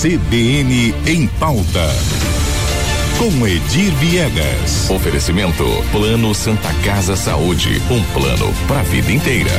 CBN em pauta. Com Edir Viegas. Oferecimento Plano Santa Casa Saúde, um plano para a vida inteira.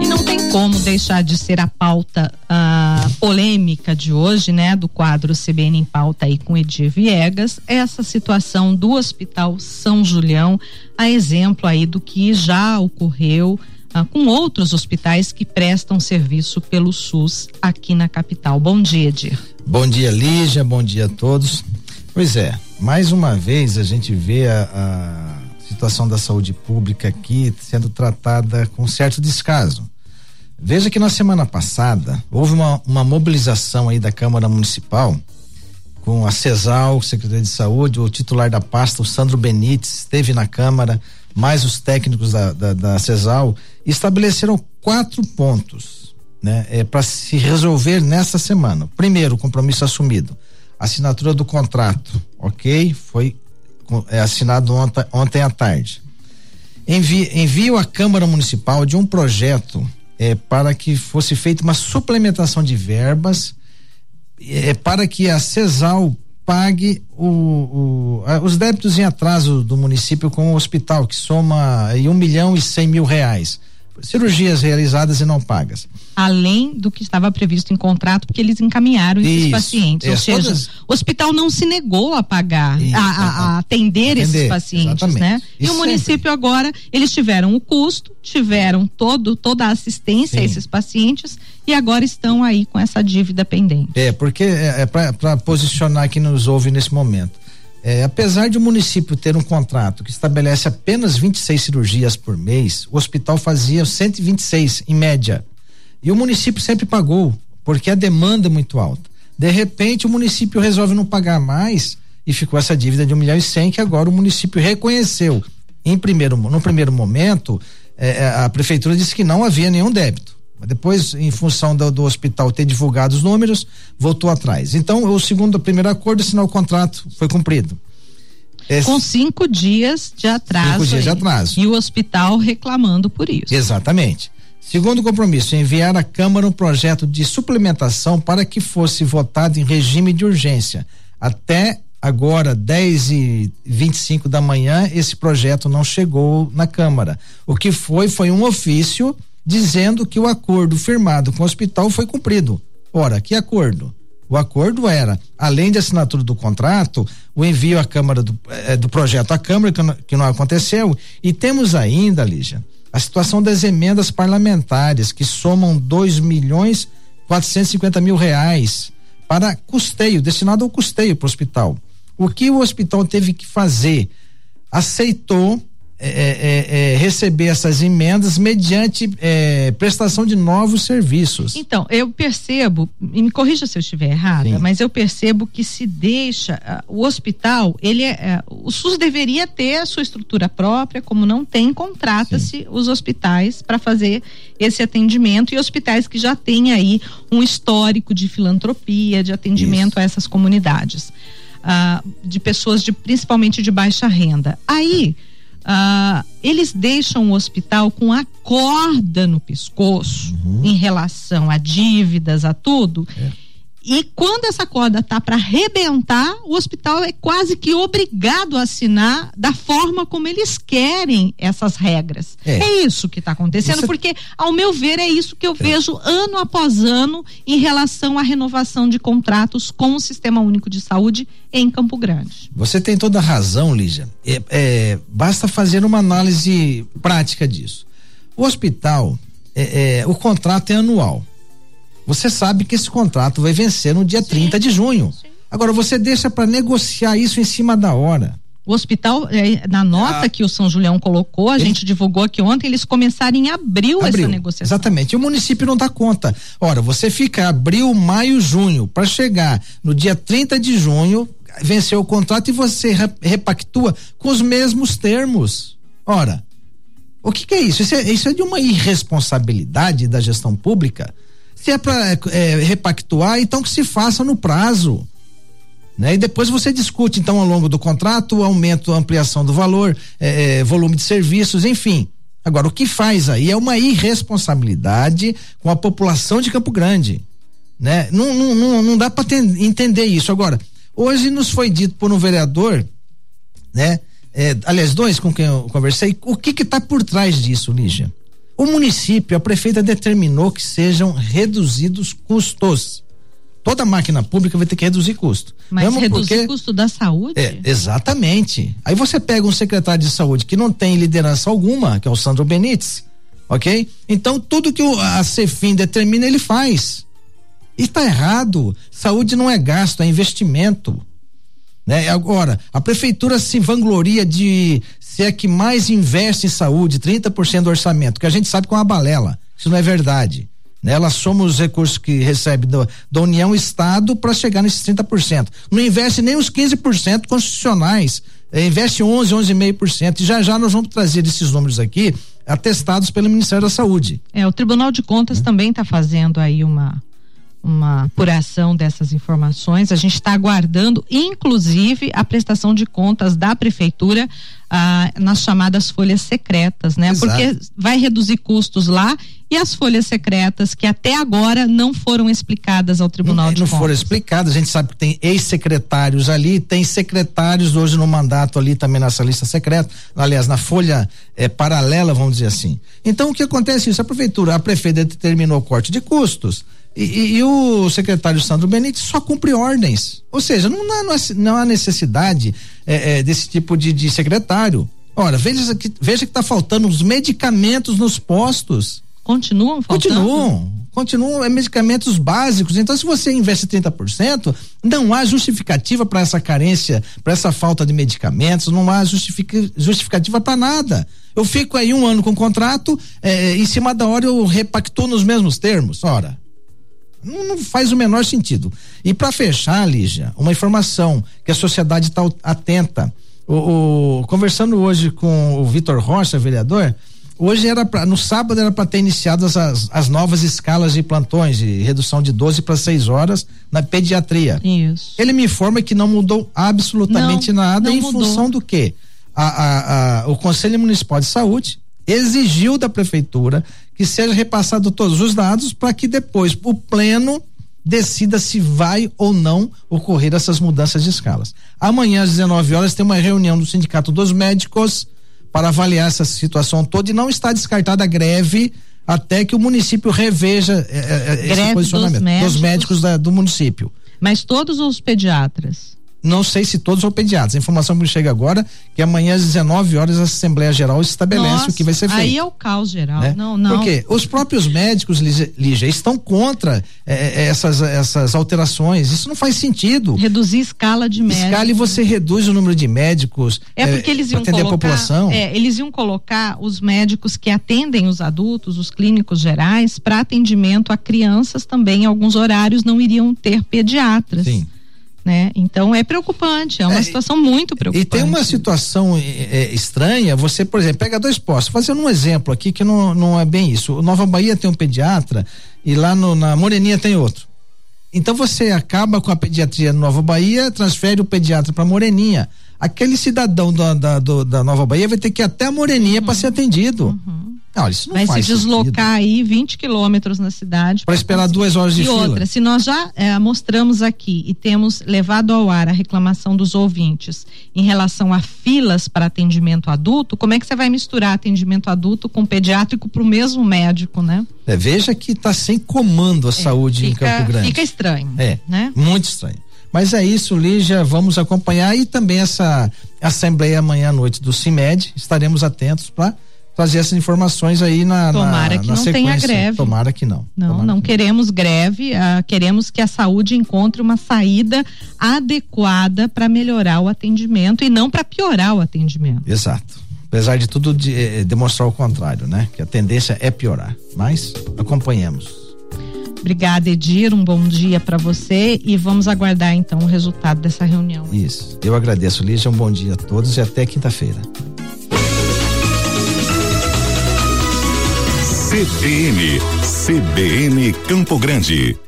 E não tem como deixar de ser a pauta uh, polêmica de hoje, né, do quadro CBN em pauta aí com Edir Viegas, essa situação do Hospital São Julião, a exemplo aí do que já ocorreu uh, com outros hospitais que prestam serviço pelo SUS aqui na capital. Bom dia, Edir. Bom dia, Lígia, bom dia a todos. Pois é, mais uma vez a gente vê a, a situação da saúde pública aqui sendo tratada com certo descaso. Veja que na semana passada houve uma, uma mobilização aí da Câmara Municipal com a CESAL, Secretaria de Saúde, o titular da pasta, o Sandro Benites, esteve na Câmara, mais os técnicos da, da, da CESAL, estabeleceram quatro pontos né, é, para se resolver nessa semana. Primeiro, compromisso assumido. Assinatura do contrato, ok? Foi é, assinado ontem, ontem à tarde. Envio, envio à Câmara Municipal de um projeto é, para que fosse feita uma suplementação de verbas é, para que a CESAL pague o, o, a, os débitos em atraso do município com o hospital, que soma aí, um milhão e cem mil reais cirurgias realizadas e não pagas. Além do que estava previsto em contrato, porque eles encaminharam esses Isso, pacientes. Ou seja, todas... o hospital não se negou a pagar, Isso, a, a, a, atender, atender esses pacientes, exatamente. né? E, e o município agora, eles tiveram o custo, tiveram todo, toda a assistência Sim. a esses pacientes e agora estão aí com essa dívida pendente. É, porque é, é para posicionar quem nos ouve nesse momento. É, apesar de o município ter um contrato que estabelece apenas 26 cirurgias por mês, o hospital fazia 126 em média. E o município sempre pagou, porque a demanda é muito alta. De repente, o município resolve não pagar mais e ficou essa dívida de um milhão e cem que agora o município reconheceu. Em primeiro, no primeiro momento, é, é a prefeitura disse que não havia nenhum débito. Depois, em função do, do, hospital ter divulgado os números, voltou atrás. Então, o segundo, o primeiro acordo, assinou o contrato, foi cumprido. Esse... Com cinco dias de atraso. Cinco dias de atraso. E o hospital reclamando por isso. Exatamente. Segundo compromisso, enviar à Câmara um projeto de suplementação para que fosse votado em regime de urgência. Até agora, 10 e 25 da manhã, esse projeto não chegou na Câmara. O que foi, foi um ofício dizendo que o acordo firmado com o hospital foi cumprido. Ora, que acordo? O acordo era, além de assinatura do contrato, o envio à Câmara do, eh, do projeto à Câmara, que não, que não aconteceu, e temos ainda, Lígia, a situação das emendas parlamentares, que somam 2 milhões 450 mil reais para custeio, destinado ao custeio para o hospital. O que o hospital teve que fazer? Aceitou é, é, é, receber essas emendas mediante é, prestação de novos serviços. Então, eu percebo, e me corrija se eu estiver errada, Sim. mas eu percebo que se deixa uh, o hospital, ele é, o SUS deveria ter a sua estrutura própria, como não tem, contrata-se os hospitais para fazer esse atendimento e hospitais que já têm aí um histórico de filantropia, de atendimento Isso. a essas comunidades. Uh, de pessoas de principalmente de baixa renda. Aí, ah, eles deixam o hospital com a corda no pescoço uhum. em relação a dívidas, a tudo. É e quando essa corda tá para arrebentar, o hospital é quase que obrigado a assinar da forma como eles querem essas regras. É, é isso que está acontecendo, Você... porque, ao meu ver, é isso que eu é. vejo ano após ano em relação à renovação de contratos com o Sistema Único de Saúde em Campo Grande. Você tem toda a razão, Lígia. É, é basta fazer uma análise prática disso. O hospital, é, é, o contrato é anual. Você sabe que esse contrato vai vencer no dia sim, 30 de junho. Sim. Agora, você deixa para negociar isso em cima da hora. O hospital, eh, na nota ah, que o São Julião colocou, a ele, gente divulgou aqui ontem, eles começaram em abril, abril, essa negociação. Exatamente. E o município não dá conta. Ora, você fica abril, maio, junho, para chegar no dia 30 de junho, vencer o contrato e você repactua com os mesmos termos. Ora, o que, que é isso? Isso é, isso é de uma irresponsabilidade da gestão pública. Se é para é, repactuar, então que se faça no prazo. Né? E depois você discute, então, ao longo do contrato, aumento, ampliação do valor, é, é, volume de serviços, enfim. Agora, o que faz aí é uma irresponsabilidade com a população de Campo Grande. Né? Não, não, não, não dá para entender isso. Agora, hoje nos foi dito por um vereador, né? É, aliás, dois com quem eu conversei, o que está por trás disso, Lígia? O município, a prefeita determinou que sejam reduzidos custos. Toda máquina pública vai ter que reduzir custo. Mas Mesmo reduzir porque, custo da saúde? É, exatamente. Aí você pega um secretário de saúde que não tem liderança alguma, que é o Sandro Benites, ok? Então tudo que a Cefim determina ele faz. E está errado. Saúde não é gasto, é investimento. Né? Agora, a prefeitura se vangloria de ser a que mais investe em saúde, 30% do orçamento, que a gente sabe com a balela. Isso não é verdade. Né? Ela soma os recursos que recebe do, da União Estado para chegar nesses 30%. Não investe nem os 15% constitucionais. É, investe 11, 11,5%. E já já nós vamos trazer esses números aqui atestados pelo Ministério da Saúde. É, o Tribunal de Contas é. também está fazendo aí uma uma apuração dessas informações. A gente está aguardando, inclusive, a prestação de contas da prefeitura ah, nas chamadas folhas secretas, né? Exato. Porque vai reduzir custos lá e as folhas secretas que até agora não foram explicadas ao Tribunal não, de não Contas. Não foram explicadas, a gente sabe que tem ex-secretários ali, tem secretários hoje no mandato ali também nessa lista secreta, aliás, na folha é, paralela, vamos dizer assim. Então o que acontece isso? A prefeitura, a prefeita determinou o corte de custos, e, e, e, o secretário Sandro Benítez só cumpre ordens. Ou seja, não, não, não há necessidade é, é, desse tipo de, de secretário. Ora, veja que veja que está faltando os medicamentos nos postos. Continuam faltando? Continuam. Continuam é, medicamentos básicos. Então, se você investe 30%, não há justificativa para essa carência, para essa falta de medicamentos, não há justific, justificativa para nada. Eu fico aí um ano com contrato, é, em cima da hora eu repactuo nos mesmos termos. Ora, não, não faz o menor sentido. E para fechar, Lígia, uma informação que a sociedade está atenta. O, o, conversando hoje com o Vitor Rocha, vereador, hoje era pra, no sábado era para ter iniciado as, as novas escalas de plantões, de redução de 12 para 6 horas na pediatria. Isso. Ele me informa que não mudou absolutamente não, nada não em mudou. função do quê? A, a, a, o Conselho Municipal de Saúde exigiu da prefeitura que seja repassado todos os dados para que depois o pleno decida se vai ou não ocorrer essas mudanças de escalas. Amanhã às 19 horas tem uma reunião do Sindicato dos Médicos para avaliar essa situação toda e não está descartada a greve até que o município reveja é, é, esse posicionamento dos médicos, dos médicos da, do município. Mas todos os pediatras não sei se todos são pediatras. A informação que me chega agora que amanhã às 19 horas a Assembleia Geral estabelece Nossa, o que vai ser feito. Aí é o caos geral. Né? Não, não. Porque os próprios médicos, Lígia, estão contra é, é, essas, essas alterações. Isso não faz sentido. Reduzir escala de médicos. Escala e você reduz o número de médicos. É porque é, eles iam atender colocar, a população. É, eles iam colocar os médicos que atendem os adultos, os clínicos gerais, para atendimento a crianças também. Em alguns horários não iriam ter pediatras. Sim. Né? Então é preocupante, é uma é, situação muito preocupante. E tem uma situação é, é, estranha, você, por exemplo, pega dois postos, fazendo um exemplo aqui que não, não é bem isso. O Nova Bahia tem um pediatra e lá no, na Moreninha tem outro. Então você acaba com a pediatria no Nova Bahia, transfere o pediatra para Moreninha. Aquele cidadão da, da, do, da Nova Bahia vai ter que ir até a Moreninha uhum. para ser atendido. Uhum. Não, isso não vai se deslocar sentido. aí 20 quilômetros na cidade. Para esperar duas horas de e fila. E outra, se nós já é, mostramos aqui e temos levado ao ar a reclamação dos ouvintes em relação a filas para atendimento adulto, como é que você vai misturar atendimento adulto com pediátrico para o mesmo médico, né? É, veja que está sem comando a é, saúde fica, em Campo Grande. Fica estranho. É, né? Muito estranho. Mas é isso, Lígia, vamos acompanhar e também essa assembleia amanhã à noite do CIMED, estaremos atentos para trazer essas informações aí na Tomara na, que na não sequência. tenha greve. Tomara que não. Não, Tomara não que queremos não. greve, uh, queremos que a saúde encontre uma saída adequada para melhorar o atendimento e não para piorar o atendimento. Exato. Apesar de tudo de, eh, demonstrar o contrário, né? Que a tendência é piorar. Mas acompanhemos. Obrigada, Edir. Um bom dia para você e vamos aguardar então o resultado dessa reunião. Isso. Eu agradeço, Lígia. Um bom dia a todos e até quinta-feira. CBN, CBN Campo Grande.